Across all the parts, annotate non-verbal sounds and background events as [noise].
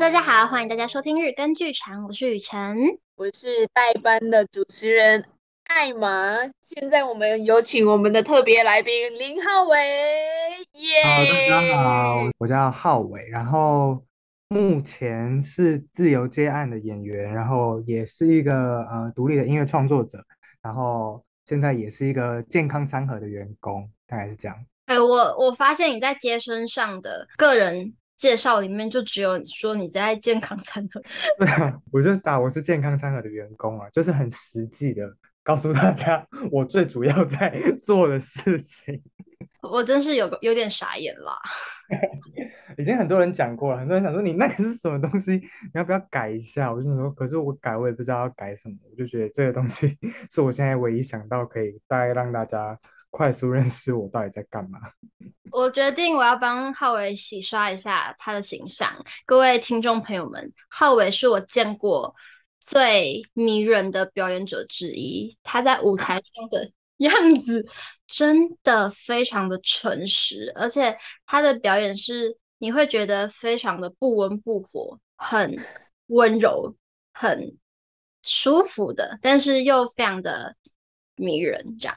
大家好，欢迎大家收听日更剧场，我是雨辰，我是代班的主持人艾玛。现在我们有请我们的特别来宾林浩伟，耶、yeah！大家好，我叫浩伟，然后目前是自由接案的演员，然后也是一个呃独立的音乐创作者，然后现在也是一个健康餐盒的员工，大概是这样。哎、欸，我我发现你在接身上的个人。介绍里面就只有说你在健康餐盒，[laughs] 对啊，我就是打我是健康餐盒的员工啊，就是很实际的告诉大家 [laughs] 我最主要在 [laughs] 做的事情。我真是有个有点傻眼啦，已经很多人讲过了，很多人想说你那个是什么东西，你要不要改一下？我就说，可是我改我也不知道要改什么，我就觉得这个东西是我现在唯一想到可以大概让大家快速认识我到底在干嘛。[laughs] 我决定我要帮浩伟洗刷一下他的形象。各位听众朋友们，浩伟是我见过最迷人的表演者之一。他在舞台上的 [laughs] 样子真的非常的诚实，而且他的表演是你会觉得非常的不温不火，很温柔，很舒服的，但是又非常的迷人，这样。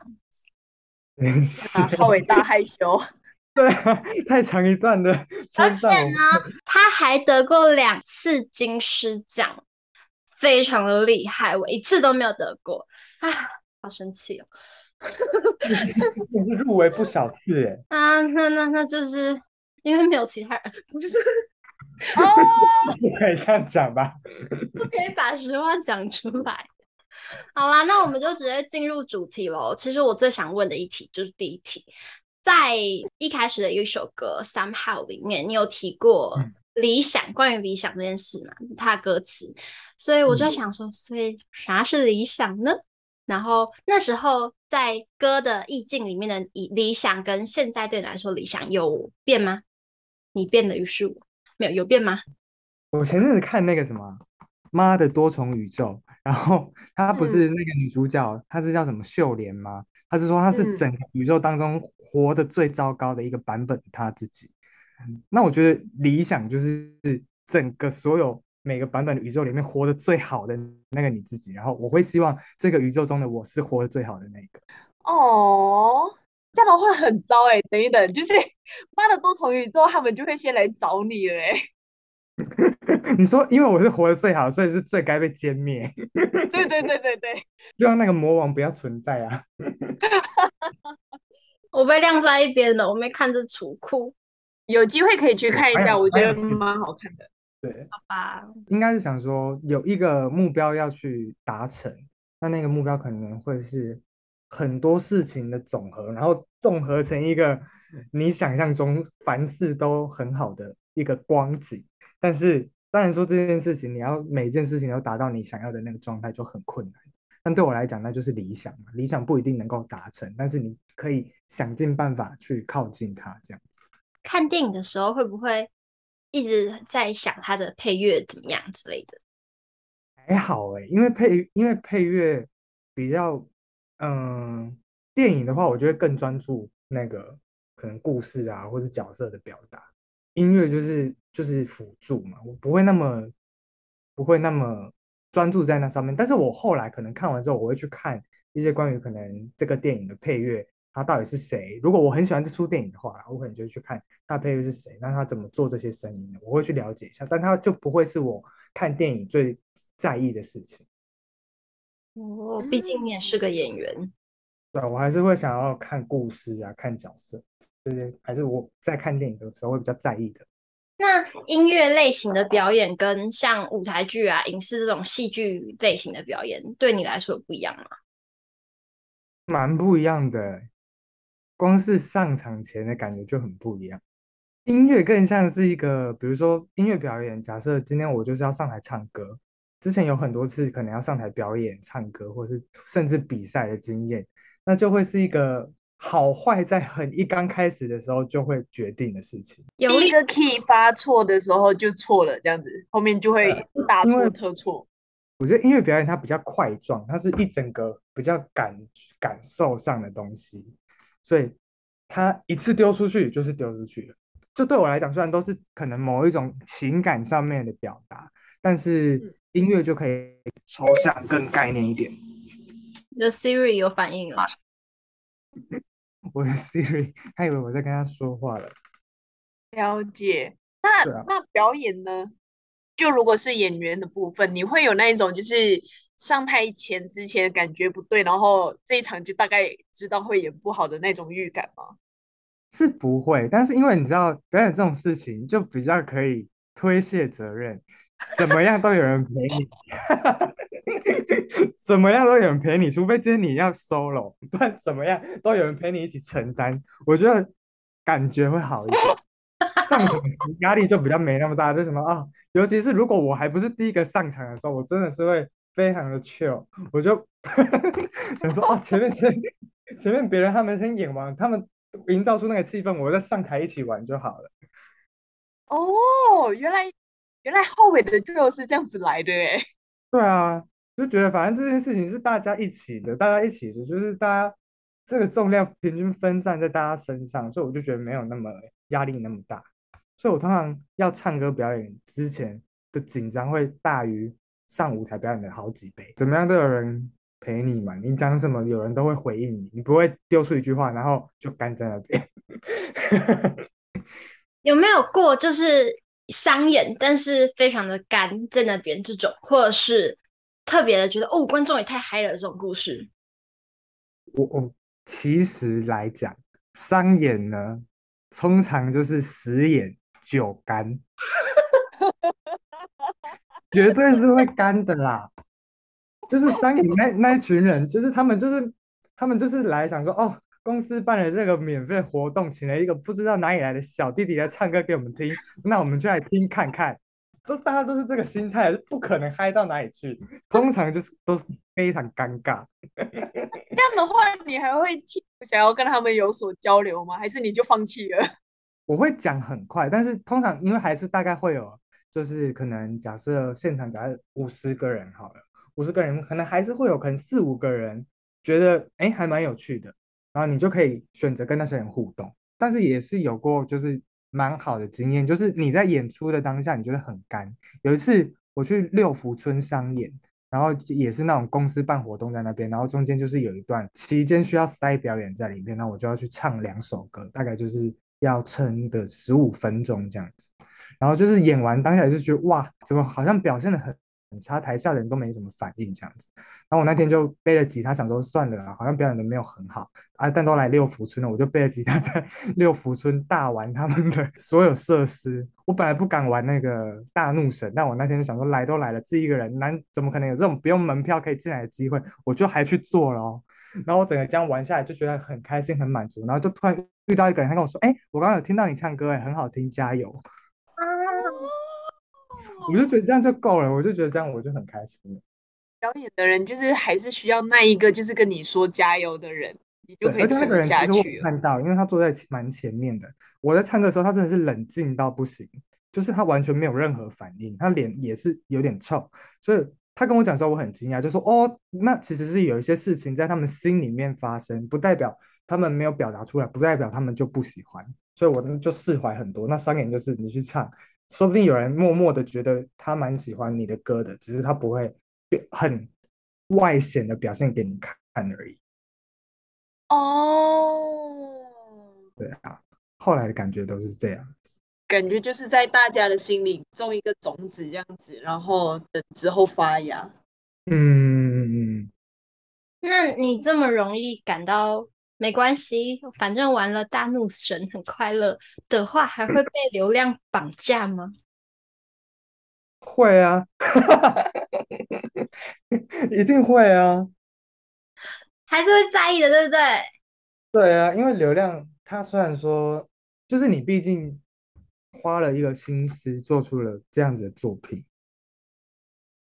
[laughs] 浩伟大害羞。[laughs] 对啊，太长一段的。而且呢，他还得过两次金狮奖，非常的厉害。我一次都没有得过，啊，好生气哦！[laughs] 你是入围不少次哎。啊，那那那就是因为没有其他人，不是？哦，不可以这样讲吧？不可以把实话讲出来。好啦，那我们就直接进入主题喽。其实我最想问的一题就是第一题。在一开始的一首歌《Somehow》里面，你有提过理想，嗯、关于理想这件事嘛？它的歌词，所以我就想说，所以啥是理想呢？然后那时候在歌的意境里面的理想，跟现在对你来说理想有变吗？你变的于是我没有有变吗？我前阵子看那个什么《妈的多重宇宙》，然后她不是那个女主角，她、嗯、是叫什么秀莲吗？她是说她是整个宇宙当中活得最糟糕的一个版本的她自己。嗯，那我觉得理想就是整个所有每个版本的宇宙里面活得最好的那个你自己。然后我会希望这个宇宙中的我是活得最好的那个。哦，这样的话很糟哎！等一等，就是 [laughs] 妈的多重宇宙，他们就会先来找你了哎。[laughs] 你说，因为我是活得最好，所以是最该被歼灭。对对对对对，[laughs] 就让那个魔王不要存在啊！[laughs] 我被晾在一边了，我没看这储库，有机会可以去看一下，我觉得蛮好看的。对，好吧，应该是想说有一个目标要去达成，那那个目标可能会是很多事情的总和，然后综合成一个你想象中凡事都很好的一个光景。但是，当然说这件事情，你要每件事情都达到你想要的那个状态就很困难。但对我来讲，那就是理想嘛。理想不一定能够达成，但是你可以想尽办法去靠近它。这样子。看电影的时候，会不会一直在想它的配乐怎么样之类的？还好哎、欸，因为配因为配乐比较，嗯、呃，电影的话，我觉得更专注那个可能故事啊，或是角色的表达。音乐就是就是辅助嘛，我不会那么不会那么专注在那上面。但是我后来可能看完之后，我会去看一些关于可能这个电影的配乐，它到底是谁。如果我很喜欢这出电影的话，我可能就会去看它配乐是谁，那他怎么做这些声音的，我会去了解一下。但它就不会是我看电影最在意的事情。哦，毕竟你也是个演员。对，我还是会想要看故事啊，看角色。就是，还是我在看电影的时候会比较在意的。那音乐类型的表演跟像舞台剧啊、影视这种戏剧类型的表演，对你来说不一样吗？蛮不一样的，光是上场前的感觉就很不一样。音乐更像是一个，比如说音乐表演，假设今天我就是要上台唱歌，之前有很多次可能要上台表演唱歌，或是甚至比赛的经验，那就会是一个。好坏在很一刚开始的时候就会决定的事情。有一个 key 发错的时候就错了，这样子后面就会大错特错。我觉得音乐表演它比较块状，它是一整个比较感感受上的东西，所以它一次丢出去就是丢出去了。这对我来讲，虽然都是可能某一种情感上面的表达，但是音乐就可以抽象更概念一点。你的 Siri 有反应了？我的 [laughs] Siri，他以为我在跟他说话了。了解。那、啊、那表演呢？就如果是演员的部分，你会有那一种就是上台前之前感觉不对，然后这一场就大概知道会演不好的那种预感吗？是不会，但是因为你知道表演这种事情，就比较可以推卸责任，[laughs] 怎么样都有人陪你，怎么样都有人陪你，除非今天你要 solo，不然怎么样都有人陪你一起承担，我觉得感觉会好一点。上场压力就比较没那么大，就什么啊，尤其是如果我还不是第一个上场的时候，我真的是会非常的 chill，我就 [laughs] 想说哦，前面先前面别人他们先演完，他们营造出那个气氛，我再上台一起玩就好了。哦，原来原来后尾的 chill 是这样子来的哎。[laughs] 对啊，就觉得反正这件事情是大家一起的，大家一起的，就是大家这个重量平均分散在大家身上，所以我就觉得没有那么。压力那么大，所以我通常要唱歌表演之前的紧张会大于上舞台表演的好几倍。怎么样都有人陪你嘛，你讲什么有人都会回应你，你不会丢出一句话然后就干在那边。[laughs] 有没有过就是商演，但是非常的干在那边这种，或者是特别的觉得哦观众也太嗨了这种故事？我我其实来讲商演呢。通常就是十演九干，绝对是会干的啦。就是商演那那一群人，就是他们就是他们就是来想说，哦，公司办了这个免费活动，请了一个不知道哪里来的小弟弟来唱歌给我们听，那我们就来听看看。都大家都是这个心态，不可能嗨到哪里去。通常就是都是非常尴尬。[laughs] 这样的话，你还会想要跟他们有所交流吗？还是你就放弃了？[laughs] 我会讲很快，但是通常因为还是大概会有，就是可能假设现场假设五十个人好了，五十个人可能还是会有可能四五个人觉得哎还蛮有趣的，然后你就可以选择跟那些人互动。但是也是有过就是。蛮好的经验，就是你在演出的当下，你觉得很干。有一次我去六福村商演，然后也是那种公司办活动在那边，然后中间就是有一段期间需要塞表演在里面，那我就要去唱两首歌，大概就是要撑个十五分钟这样子。然后就是演完当下也是觉得哇，怎么好像表现的很。很差，台下的人都没什么反应，这样子。然后我那天就背了吉他，想说算了，好像表演的没有很好啊。但都来六福村了，我就背了吉他在 [laughs] 六福村大玩他们的 [laughs] 所有设施。我本来不敢玩那个大怒神，但我那天就想说，来都来了，自己一个人，难怎么可能有这种不用门票可以进来的机会？我就还去做了哦。然后我整个这样玩下来，就觉得很开心、很满足。然后就突然遇到一个人，他跟我说：“哎，我刚刚有听到你唱歌，哎，很好听，加油。”我就觉得这样就够了，我就觉得这样我就很开心了。表演的人就是还是需要那一个，就是跟你说加油的人，你就可以撑下去。看到，因为他坐在蛮前面的，我在唱歌的时候，他真的是冷静到不行，就是他完全没有任何反应，他脸也是有点臭，所以他跟我讲的时候，我很惊讶，就说哦，那其实是有一些事情在他们心里面发生，不代表他们没有表达出来，不代表他们就不喜欢，所以我就释怀很多。那商演就是你去唱。说不定有人默默的觉得他蛮喜欢你的歌的，只是他不会很外显的表现给你看而已。哦，对啊，后来的感觉都是这样，感觉就是在大家的心里种一个种子这样子，然后等之后发芽。嗯嗯。那你这么容易感到？没关系，反正玩了大怒神很快乐的话，还会被流量绑架吗？会啊，[laughs] 一定会啊，还是会在意的，对不对？对啊，因为流量，它虽然说，就是你毕竟花了一个心思做出了这样子的作品。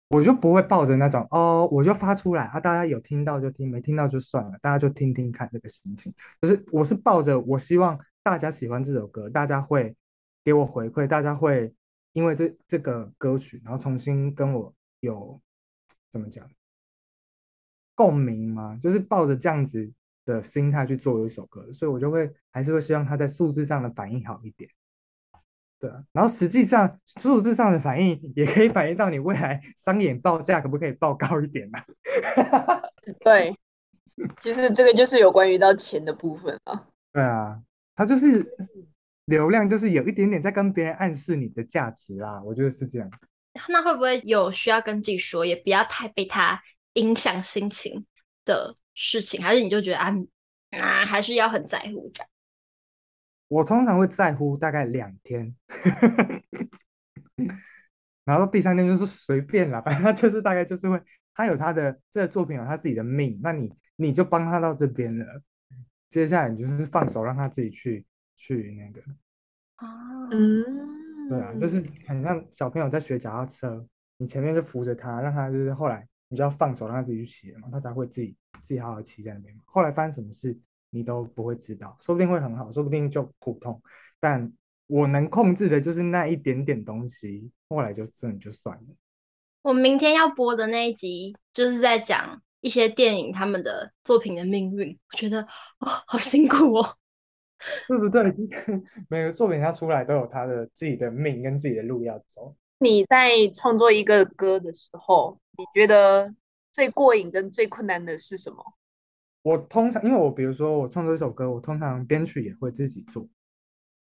我就不会抱着那种哦，我就发出来啊，大家有听到就听，没听到就算了，大家就听听看这个心情。就是我是抱着我希望大家喜欢这首歌，大家会给我回馈，大家会因为这这个歌曲，然后重新跟我有怎么讲共鸣吗？就是抱着这样子的心态去做一首歌，所以我就会还是会希望他在数字上的反应好一点。对啊，然后实际上数字上的反应也可以反映到你未来 [laughs] 商演报价可不可以报高一点呢？[laughs] 对，其实这个就是有关于到钱的部分啊。对啊，它就是流量，就是有一点点在跟别人暗示你的价值啦。我觉得是这样。那会不会有需要跟自己说，也不要太被他影响心情的事情？还是你就觉得啊啊，还是要很在乎这样？我通常会在乎大概两天，然后第三天就是随便啦，反正他就是大概就是会，他有他的这个作品有他自己的命，那你你就帮他到这边了，接下来你就是放手让他自己去去那个，啊，嗯，对啊，就是很像小朋友在学脚踏车，你前面就扶着他，让他就是后来你就要放手让他自己去骑嘛，他才会自己自己好好骑在那边嘛，后来发生什么事？你都不会知道，说不定会很好，说不定就普通。但我能控制的就是那一点点东西，后来就真的就算了。我明天要播的那一集，就是在讲一些电影他们的作品的命运。我觉得哦，好辛苦哦，[laughs] 对不对？其实 [laughs] 每个作品它出来都有它的自己的命跟自己的路要走。你在创作一个歌的时候，你觉得最过瘾跟最困难的是什么？我通常，因为我比如说我创作一首歌，我通常编曲也会自己做，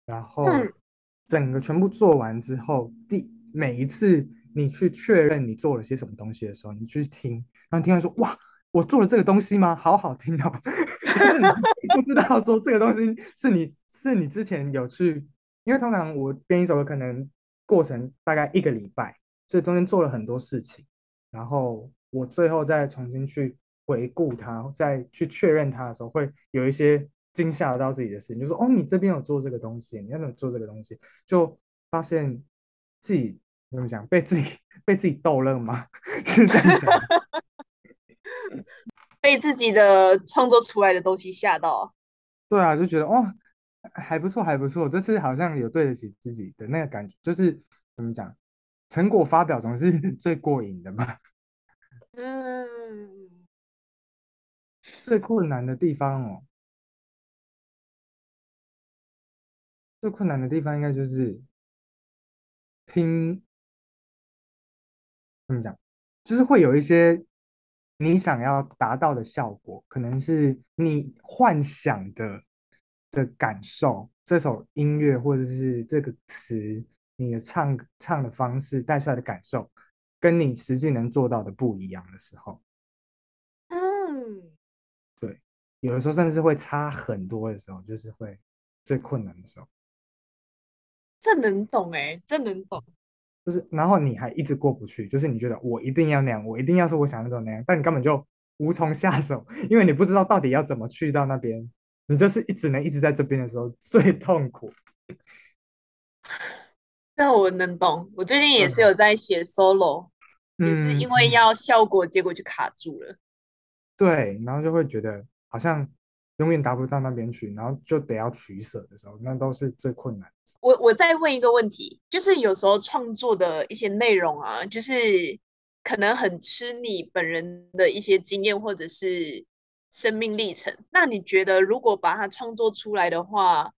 然后整个全部做完之后，第每一次你去确认你做了些什么东西的时候，你去听，然后听完说哇，我做了这个东西吗？好好听哦，[laughs] 不知道说这个东西是你是你之前有去，因为通常我编一首歌可能过程大概一个礼拜，所以中间做了很多事情，然后我最后再重新去。回顾他，再去确认他的时候，会有一些惊吓到自己的事情，就说：“哦，你这边有做这个东西，你那边有做这个东西。”就发现自己怎么讲，被自己被自己逗乐吗？[laughs] 是这样讲，[laughs] 被自己的创作出来的东西吓到。对啊，就觉得哦，还不错，还不错，这次好像有对得起自己的那个感觉，就是怎么讲，成果发表总是 [laughs] 最过瘾的嘛。嗯。最困难的地方哦，最困难的地方应该就是拼，怎么讲？就是会有一些你想要达到的效果，可能是你幻想的的感受，这首音乐或者是这个词，你的唱唱的方式带出来的感受，跟你实际能做到的不一样的时候。有的时候甚至会差很多的时候，就是会最困难的时候。这能懂哎、欸，这能懂。就是，然后你还一直过不去，就是你觉得我一定要那样，我一定要是我想的那种那样，但你根本就无从下手，因为你不知道到底要怎么去到那边。你就是一直能一直在这边的时候最痛苦。[laughs] 那我能懂，我最近也是有在写 solo，、嗯、也是因为要效果，结果就卡住了。对，然后就会觉得。好像永远达不到那边去，然后就得要取舍的时候，那都是最困难的。我我再问一个问题，就是有时候创作的一些内容啊，就是可能很吃你本人的一些经验或者是生命历程。那你觉得，如果把它创作出来的话，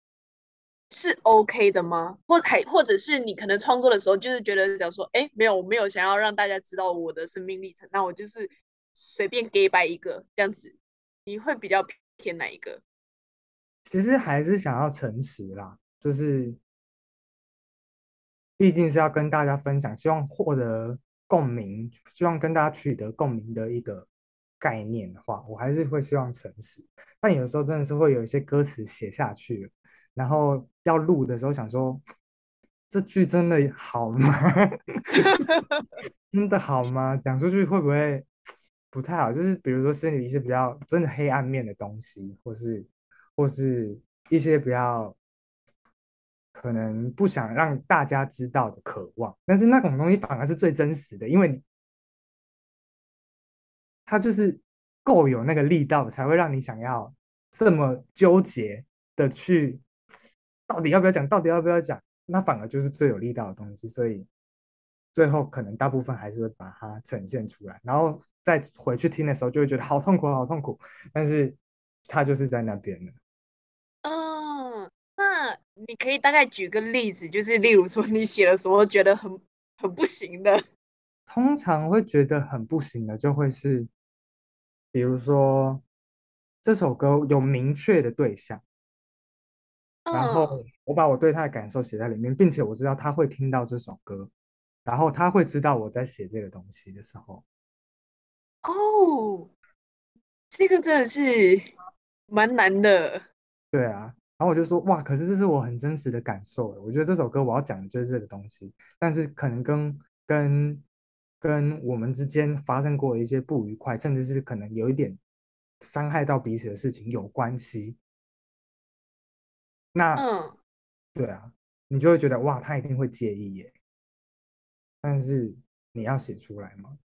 是 OK 的吗？或还或者是你可能创作的时候，就是觉得想说，哎，没有，我没有想要让大家知道我的生命历程，那我就是随便给摆一个这样子。你会比较偏哪一个？其实还是想要诚实啦，就是毕竟是要跟大家分享，希望获得共鸣，希望跟大家取得共鸣的一个概念的话，我还是会希望诚实。但有时候真的是会有一些歌词写下去，然后要录的时候想说，这句真的好吗？[laughs] 真的好吗？讲出去会不会？不太好，就是比如说心里一些比较真的黑暗面的东西，或是或是一些比较可能不想让大家知道的渴望，但是那种东西反而是最真实的，因为它就是够有那个力道，才会让你想要这么纠结的去到底要不要讲，到底要不要讲，那反而就是最有力道的东西，所以。最后可能大部分还是会把它呈现出来，然后再回去听的时候就会觉得好痛苦，好痛苦。但是它就是在那边的。嗯，那你可以大概举个例子，就是例如说你写的时候觉得很很不行的，通常会觉得很不行的，就会是，比如说这首歌有明确的对象，然后我把我对他的感受写在里面，并且我知道他会听到这首歌，然后他会知道我在写这个东西的时候，哦，这个真的是蛮难的，对啊。然后我就说哇，可是这是我很真实的感受。我觉得这首歌我要讲的就是这个东西，但是可能跟跟跟我们之间发生过的一些不愉快，甚至是可能有一点伤害到彼此的事情有关系。那嗯，对啊，你就会觉得哇，他一定会介意耶。但是你要写出来吗？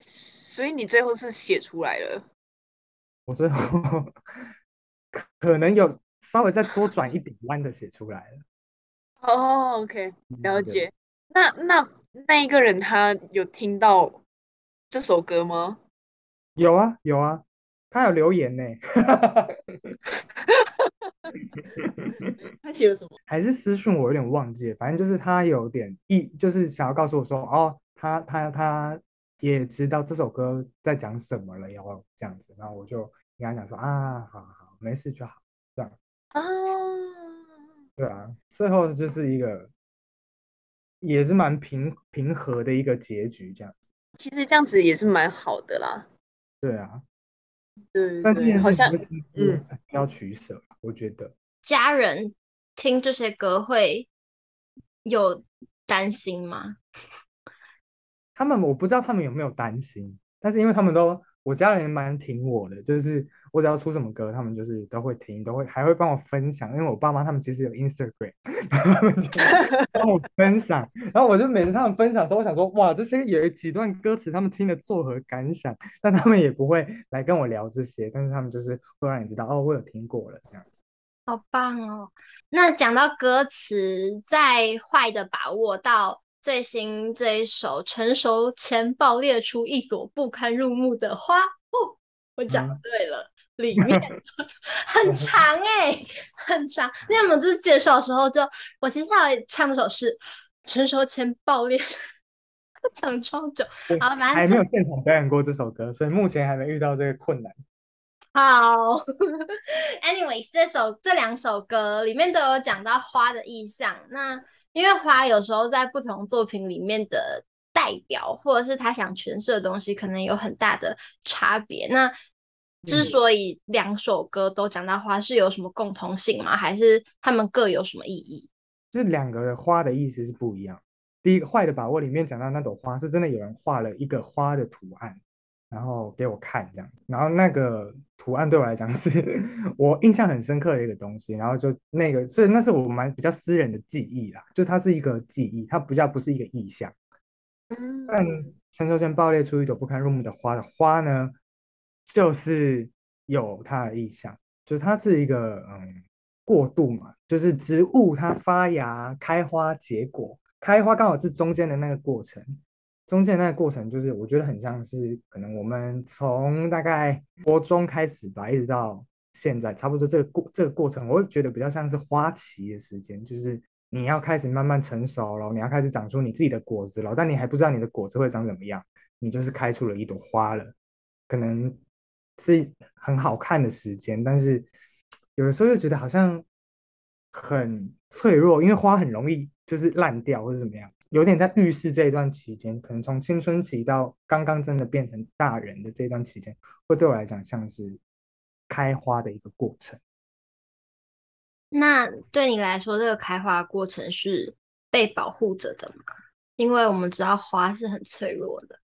所以你最后是写出来了。我最后。可能有稍微再多转一点弯的写出来了。哦、oh，OK，了解。那那那一个人他有听到这首歌吗？有啊有啊，他有留言呢。[laughs] [laughs] 他写了什么？还是私讯我有点忘记，反正就是他有点意，就是想要告诉我说，哦，他他他也知道这首歌在讲什么了，然后这样子，然后我就跟他讲说啊，好好。没事就好，这样啊，对啊，最后就是一个也是蛮平平和的一个结局，这样子。其实这样子也是蛮好的啦。对啊，对，但是好像嗯要取舍，我觉得家人听这些歌会有担心吗？[laughs] 他们我不知道他们有没有担心，但是因为他们都。我家人蛮挺我的，就是我只要出什么歌，他们就是都会听，都会还会帮我分享。因为我爸妈他们其实有 Instagram，[laughs] 他们就帮我分享。然后我就每次他们分享的时候，我想说，哇，这些有几段歌词，他们听了作何感想？[laughs] 但他们也不会来跟我聊这些，但是他们就是会让你知道，哦，我有听过了这样子。好棒哦！那讲到歌词，在坏的把握到。最新这一首成熟前爆裂出一朵不堪入目的花哦，我讲对了，嗯、里面 [laughs] 很长哎、欸，很长。那我们就是介绍的时候就，就我接下来唱的首是成熟前爆裂，[laughs] 讲超久。好，反正还没有现场表演过这首歌，所以目前还没遇到这个困难。好，[laughs] Anyways，这首这两首歌里面都有讲到花的意象，那。因为花有时候在不同作品里面的代表，或者是他想诠释的东西，可能有很大的差别。那之所以两首歌都讲到花，是有什么共同性吗？还是他们各有什么意义？就是两个花的意思是不一样。第一个坏的把握里面讲到那朵花，是真的有人画了一个花的图案。然后给我看这样，然后那个图案对我来讲是 [laughs] 我印象很深刻的一个东西，然后就那个，所以那是我蛮比较私人的记忆啦，就它是一个记忆，它不叫不是一个意象。嗯，但成熟前爆裂出一朵不堪入目的花的花呢，就是有它的意象，就是它是一个嗯过渡嘛，就是植物它发芽、开花、结果，开花刚好是中间的那个过程。中间那个过程，就是我觉得很像是可能我们从大概国中开始吧，一直到现在，差不多这个过这个过程，我会觉得比较像是花期的时间，就是你要开始慢慢成熟了，你要开始长出你自己的果子了，但你还不知道你的果子会长怎么样，你就是开出了一朵花了，可能是很好看的时间，但是有的时候又觉得好像很脆弱，因为花很容易就是烂掉或者怎么样。有点在预示这一段期间，可能从青春期到刚刚真的变成大人的这段期间，会对我来讲像是开花的一个过程。那对你来说，这个开花过程是被保护着的吗？因为我们知道花是很脆弱的。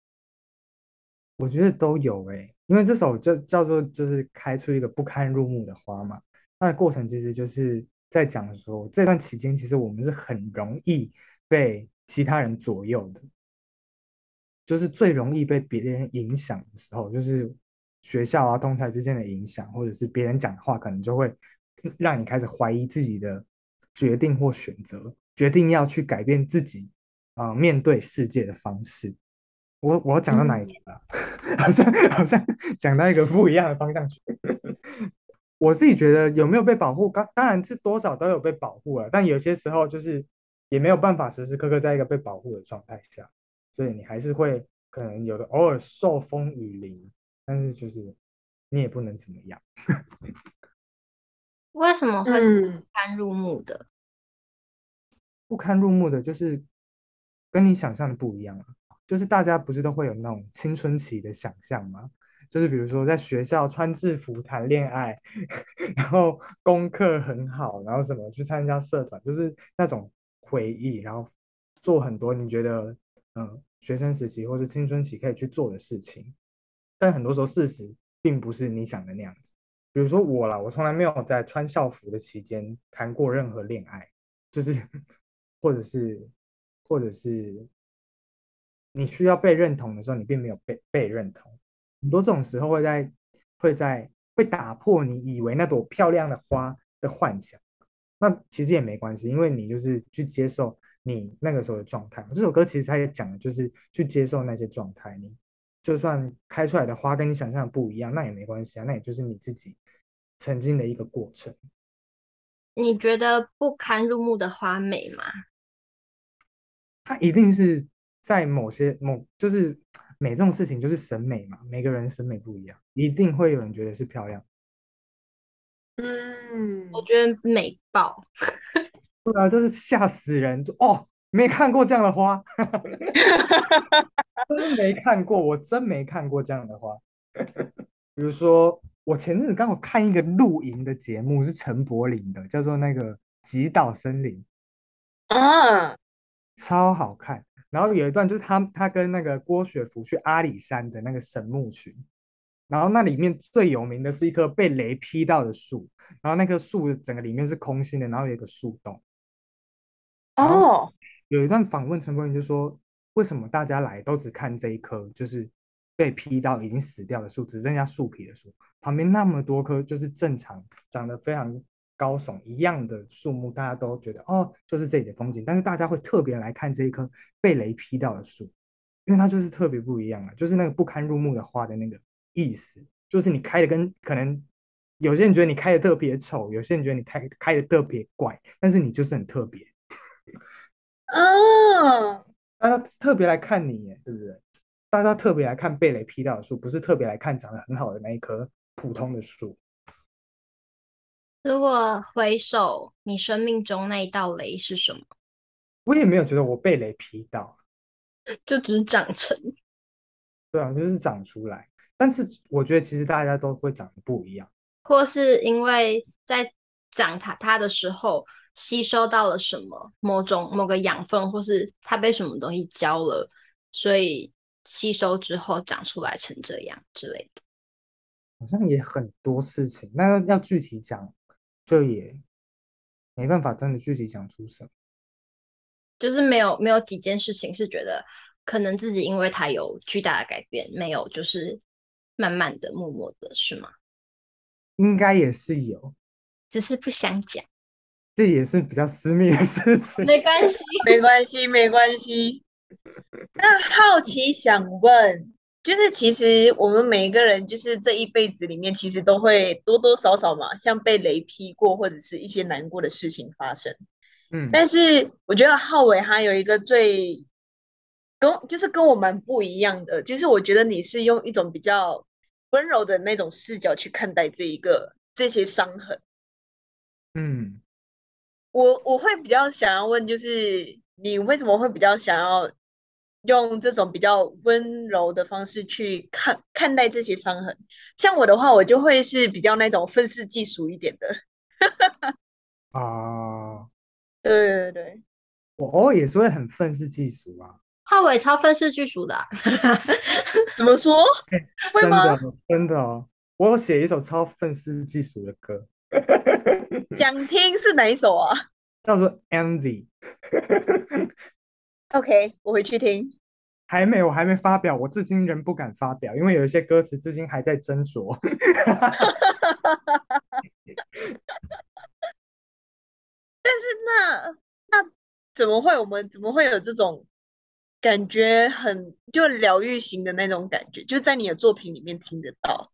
我觉得都有诶、欸，因为这首就叫做就是开出一个不堪入目的花嘛。那个过程其实就是在讲说，这段期间其实我们是很容易被。其他人左右的，就是最容易被别人影响的时候，就是学校啊、同侪之间的影响，或者是别人讲的话，可能就会让你开始怀疑自己的决定或选择，决定要去改变自己啊、呃、面对世界的方式。我我讲到哪里去了？嗯、[laughs] 好像好像讲到一个不一样的方向去。[laughs] 我自己觉得有没有被保护，当当然是多少都有被保护了，但有些时候就是也没有办法时时刻刻在一个被保护的状态下，所以你还是会可能有的偶尔受风雨淋，但是就是你也不能怎么样。[laughs] 为什么会不堪入目的？嗯，不堪入目的就是跟你想象的不一样啊，就是大家不是都会有那种青春期的想象吗？就是比如说在学校穿制服谈恋爱，[laughs] 然后功课很好，然后什么去参加社团，就是那种回忆，然后做很多你觉得嗯学生时期或是青春期可以去做的事情，但很多时候事实并不是你想的那样子。比如说我啦，我从来没有在穿校服的期间谈过任何恋爱，就是或者是或者是你需要被认同的时候，你并没有被被认同。很多这种时候会在会在会打破你以为那朵漂亮的花的幻想。那其实也没关系，因为你就是去接受你那个时候的状态。这首歌其实它也讲的就是去接受那些状态。你就算开出来的花跟你想象的不一样，那也没关系啊，那也就是你自己。曾经的一个过程，你觉得不堪入目的花美吗？它一定是在某些某，就是美这种事情就是审美嘛，每个人审美不一样，一定会有人觉得是漂亮。嗯，我觉得美爆。[laughs] 对啊，就是吓死人！就哦，没看过这样的花，[laughs] 真没看过，我真没看过这样的花。[laughs] 比如说。我前阵子刚好看一个露营的节目，是陈柏霖的，叫做那个《极岛森林》啊，超好看。然后有一段就是他他跟那个郭雪芙去阿里山的那个神木群，然后那里面最有名的是一棵被雷劈到的树，然后那棵树整个里面是空心的，然后有一个树洞。哦，有一段访问陈柏霖就说，为什么大家来都只看这一棵，就是。被劈到已经死掉的树，只剩下树皮的树，旁边那么多棵就是正常长得非常高耸一样的树木，大家都觉得哦，就是这里的风景。但是大家会特别来看这一棵被雷劈到的树，因为它就是特别不一样啊，就是那个不堪入目的花的那个意思，就是你开的跟可能有些人觉得你开的特别丑，有些人觉得你开开的特别怪，但是你就是很特别啊，大家特别来看你耶，对不对？大家特别来看被雷劈到的树，不是特别来看长得很好的那一棵普通的树。如果回首你生命中那一道雷是什么？我也没有觉得我被雷劈到，[laughs] 就只是长成。对啊，就是长出来。但是我觉得其实大家都会长得不一样，或是因为在长它它的时候吸收到了什么某种某个养分，或是它被什么东西浇了，所以。吸收之后长出来成这样之类的，好像也很多事情。那要具体讲，就也没办法真的具体讲出什么。就是没有没有几件事情是觉得可能自己因为它有巨大的改变，没有就是慢慢的、默默的，是吗？应该也是有，只是不想讲。这也是比较私密的事情。没关系，没关系，没关系。那好奇想问，就是其实我们每一个人，就是这一辈子里面，其实都会多多少少嘛，像被雷劈过，或者是一些难过的事情发生。嗯，但是我觉得浩伟他有一个最跟就是跟我蛮不一样的，就是我觉得你是用一种比较温柔的那种视角去看待这一个这些伤痕。嗯，我我会比较想要问，就是你为什么会比较想要？用这种比较温柔的方式去看看待这些伤痕，像我的话，我就会是比较那种愤世嫉俗一点的。啊，对对对，我偶尔也是会很愤世嫉俗啊。浩伟超愤世嫉俗的，[laughs] 怎么说？真的真的哦，我有写一首超愤世嫉俗的歌，[laughs] 想听是哪一首啊？叫做《Envy [laughs]》。OK，我回去听。还没，我还没发表，我至今仍不敢发表，因为有一些歌词至今还在斟酌。但是那那怎么会？我们怎么会有这种感觉很？就疗愈型的那种感觉，就在你的作品里面听得到。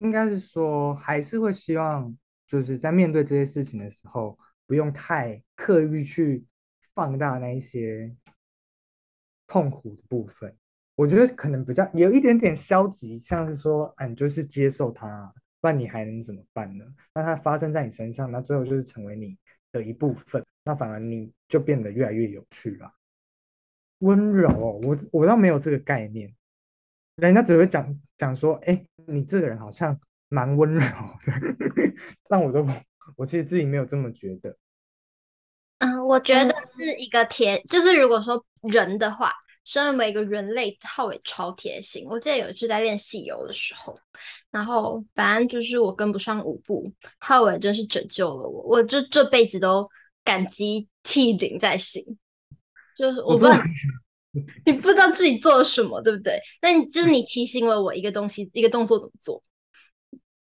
应该是说，还是会希望，就是在面对这些事情的时候，不用太刻意去放大那一些痛苦的部分。我觉得可能比较有一点点消极，像是说，啊，你就是接受它，不然你还能怎么办呢？那它发生在你身上，那最后就是成为你的一部分，那反而你就变得越来越有趣了。温柔，我我倒没有这个概念，人家只会讲讲说，哎，你这个人好像蛮温柔的，[laughs] 但我都我其实自己没有这么觉得。嗯，我觉得是一个贴，就是如果说人的话。身为一个人类，浩伟超贴心。我记得有一次在练戏游的时候，然后反正就是我跟不上舞步，浩伟真是拯救了我，我就这辈子都感激涕零在心。就是我不知道 [laughs] 你不知道自己做了什么，对不对？但就是你提醒了我一个东西，一个动作怎么做。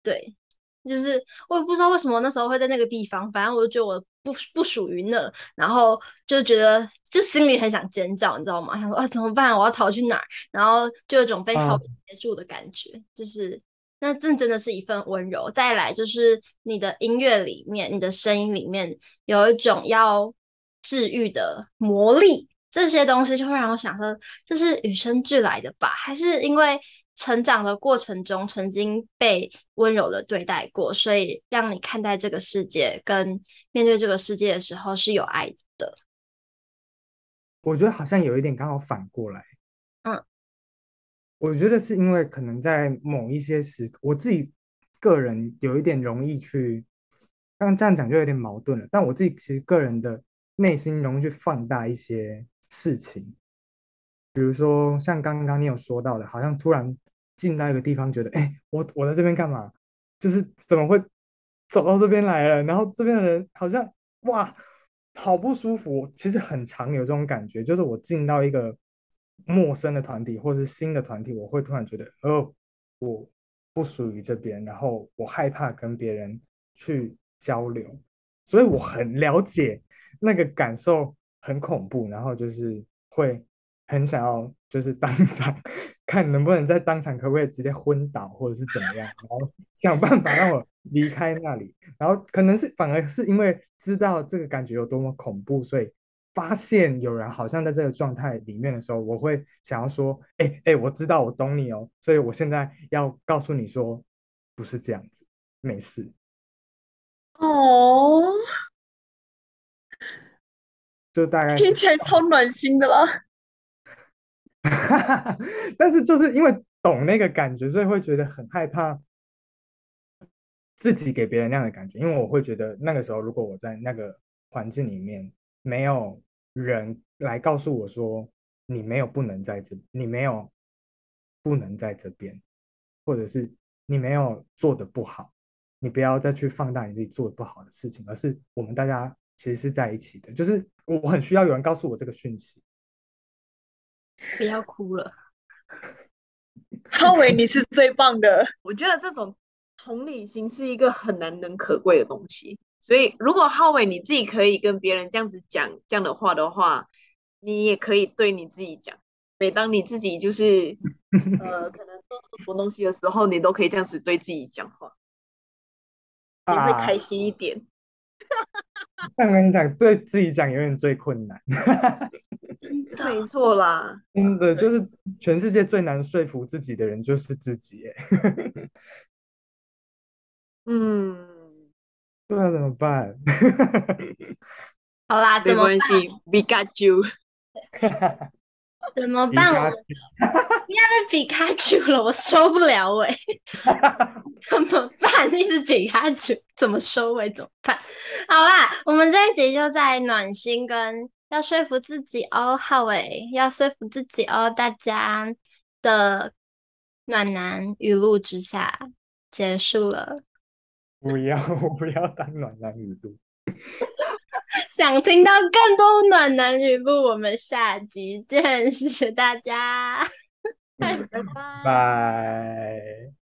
对，就是我也不知道为什么那时候会在那个地方，反正我就觉得我。不不属于那，然后就觉得就心里很想尖叫，你知道吗？想说啊怎么办？我要逃去哪儿？然后就有种被好接住的感觉，嗯、就是那这真的是一份温柔。再来就是你的音乐里面，你的声音里面有一种要治愈的魔力，这些东西就会让我想说，这是与生俱来的吧？还是因为？成长的过程中，曾经被温柔的对待过，所以让你看待这个世界跟面对这个世界的时候是有爱的。我觉得好像有一点刚好反过来。嗯，我觉得是因为可能在某一些时刻，我自己个人有一点容易去，刚刚这样讲就有点矛盾了。但我自己其实个人的内心容易去放大一些事情，比如说像刚刚你有说到的，好像突然。进到一个地方，觉得哎，我我在这边干嘛？就是怎么会走到这边来了？然后这边的人好像哇，好不舒服。其实很常有这种感觉，就是我进到一个陌生的团体或是新的团体，我会突然觉得哦，我不属于这边，然后我害怕跟别人去交流，所以我很了解那个感受，很恐怖，然后就是会很想要，就是当场。[laughs] 看能不能在当场，可不可以直接昏倒，或者是怎么样，然后 [laughs] 想办法让我离开那里。然后可能是反而是因为知道这个感觉有多么恐怖，所以发现有人好像在这个状态里面的时候，我会想要说：“哎、欸、哎、欸，我知道，我懂你哦。”所以我现在要告诉你说，不是这样子，没事。哦，就大概听起来超暖心的啦。[laughs] 但是就是因为懂那个感觉，所以会觉得很害怕自己给别人那样的感觉。因为我会觉得那个时候，如果我在那个环境里面，没有人来告诉我说你没有不能在这，你没有不能在这边，或者是你没有做的不好，你不要再去放大你自己做的不好的事情，而是我们大家其实是在一起的。就是我很需要有人告诉我这个讯息。不要哭了，浩伟，你是最棒的。我觉得这种同理心是一个很难能可贵的东西。所以，如果浩伟你自己可以跟别人这样子讲这样的话的话，你也可以对你自己讲。每当你自己就是 [laughs] 呃，可能做错什么东西的时候，你都可以这样子对自己讲话，你会开心一点。[laughs] 但我跟你讲，对自己讲永远最困难。没错啦，真的就是全世界最难说服自己的人就是自己。嗯，[laughs] 不然怎么办？好啦，没关系，We got you。[laughs] 怎么办？我们不要再比卡丘了，我受不了哎！[laughs] 怎么办？你是比卡丘，怎么收尾？怎么办？好啦，我们这一集就在暖心跟。要说服自己哦，浩伟，要说服自己哦，大家的暖男语录之下结束了。不要，[laughs] 我不要当暖男语录。[laughs] 想听到更多暖男语录，我们下集见，谢谢大家，[laughs] 拜拜。拜。